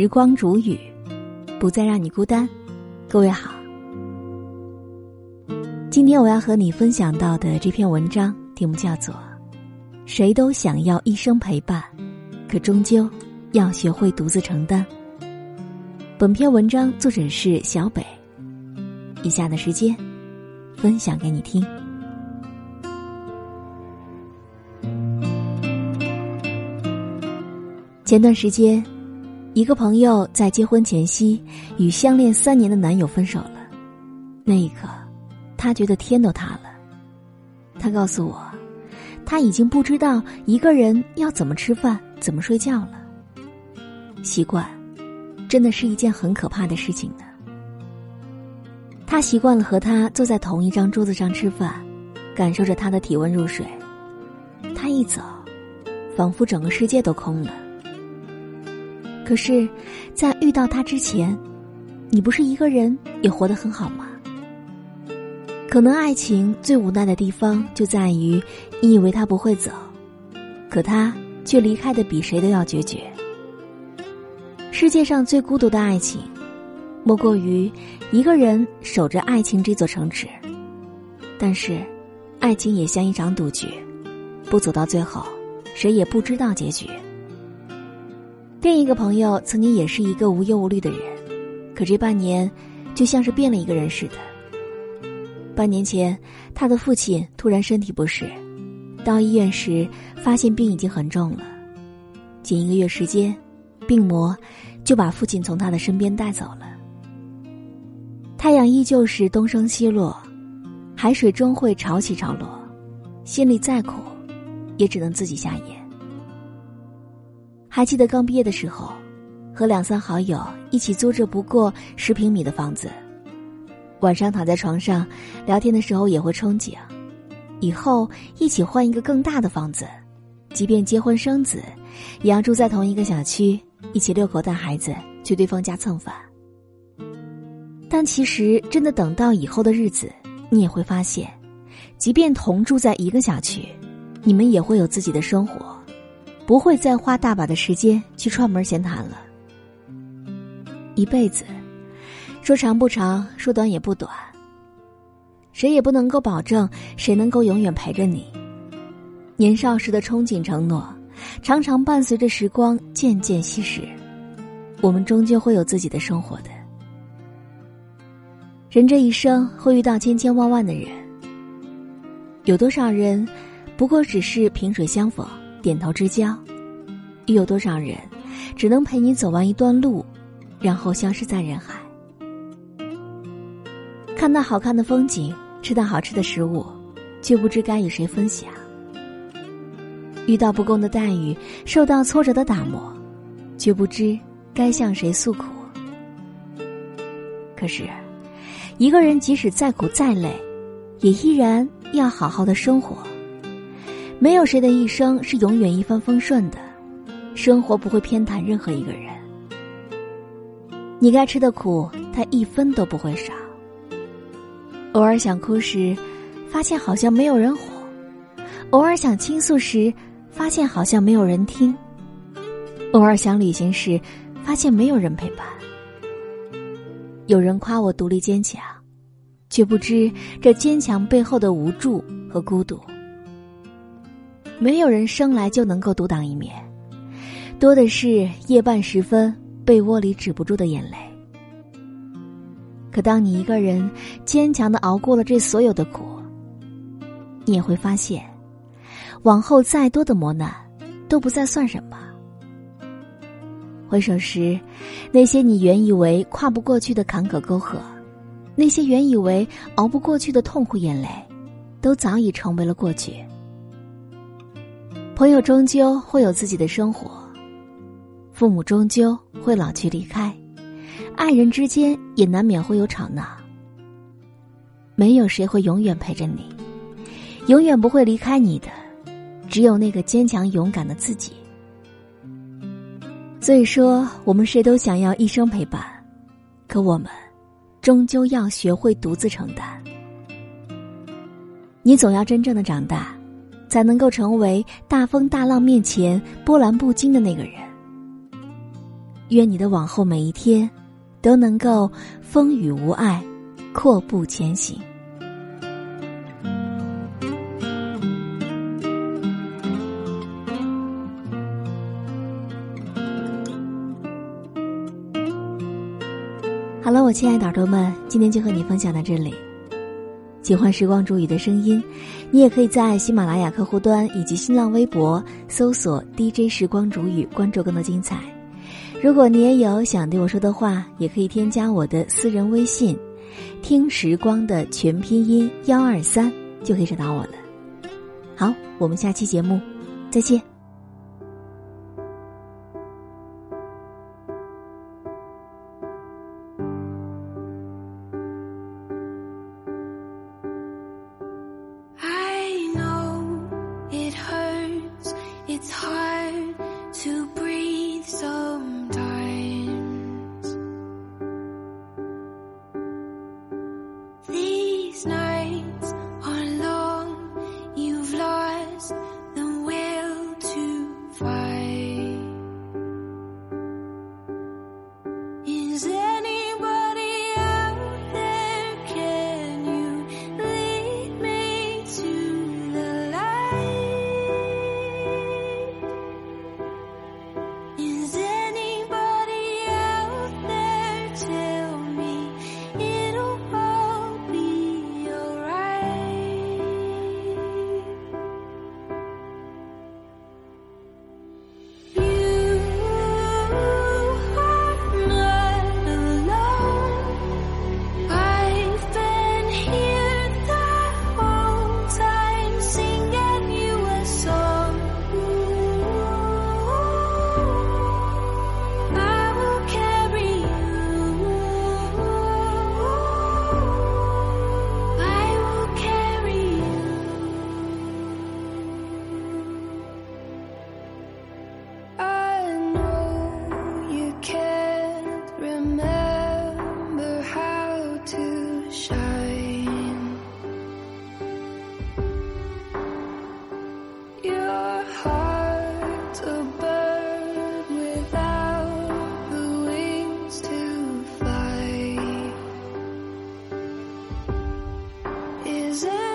时光煮雨，不再让你孤单。各位好，今天我要和你分享到的这篇文章题目叫做《谁都想要一生陪伴，可终究要学会独自承担》。本篇文章作者是小北。以下的时间，分享给你听。前段时间，一个朋友在结婚前夕与相恋三年的男友分手了。那一刻，他觉得天都塌了。他告诉我，他已经不知道一个人要怎么吃饭、怎么睡觉了。习惯，真的是一件很可怕的事情呢。他习惯了和他坐在同一张桌子上吃饭，感受着他的体温入睡。他一走，仿佛整个世界都空了。可是，在遇到他之前，你不是一个人也活得很好吗？可能爱情最无奈的地方就在于，你以为他不会走，可他却离开的比谁都要决绝。世界上最孤独的爱情，莫过于一个人守着爱情这座城池。但是，爱情也像一场赌局，不走到最后，谁也不知道结局。另一个朋友曾经也是一个无忧无虑的人，可这半年，就像是变了一个人似的。半年前，他的父亲突然身体不适，到医院时发现病已经很重了，仅一个月时间，病魔就把父亲从他的身边带走了。太阳依旧是东升西落，海水终会潮起潮落，心里再苦，也只能自己下咽。还记得刚毕业的时候，和两三好友一起租着不过十平米的房子。晚上躺在床上聊天的时候，也会憧憬以后一起换一个更大的房子，即便结婚生子，也要住在同一个小区，一起遛狗带孩子，去对方家蹭饭。但其实真的等到以后的日子，你也会发现，即便同住在一个小区，你们也会有自己的生活。不会再花大把的时间去串门闲谈了。一辈子，说长不长，说短也不短。谁也不能够保证谁能够永远陪着你。年少时的憧憬承诺，常常伴随着时光渐渐稀释。我们终究会有自己的生活的。人这一生会遇到千千万万的人，有多少人，不过只是萍水相逢。点头之交，又有多少人只能陪你走完一段路，然后消失在人海？看到好看的风景，吃到好吃的食物，却不知该与谁分享；遇到不公的待遇，受到挫折的打磨，却不知该向谁诉苦。可是，一个人即使再苦再累，也依然要好好的生活。没有谁的一生是永远一帆风顺的，生活不会偏袒任何一个人。你该吃的苦，他一分都不会少。偶尔想哭时，发现好像没有人哄；偶尔想倾诉时，发现好像没有人听；偶尔想旅行时，发现没有人陪伴。有人夸我独立坚强，却不知这坚强背后的无助和孤独。没有人生来就能够独当一面，多的是夜半时分被窝里止不住的眼泪。可当你一个人坚强的熬过了这所有的苦，你也会发现，往后再多的磨难都不再算什么。回首时，那些你原以为跨不过去的坎坷沟壑，那些原以为熬不过去的痛苦眼泪，都早已成为了过去。朋友终究会有自己的生活，父母终究会老去离开，爱人之间也难免会有吵闹。没有谁会永远陪着你，永远不会离开你的，只有那个坚强勇敢的自己。所以说，我们谁都想要一生陪伴，可我们终究要学会独自承担。你总要真正的长大。才能够成为大风大浪面前波澜不惊的那个人。愿你的往后每一天，都能够风雨无碍，阔步前行。好了，我亲爱的耳朵们，今天就和你分享到这里。喜欢时光煮雨的声音，你也可以在喜马拉雅客户端以及新浪微博搜索 “DJ 时光煮雨”，关注更多精彩。如果你也有想对我说的话，也可以添加我的私人微信“听时光”的全拼音幺二三，就可以找到我了。好，我们下期节目再见。Is it is it?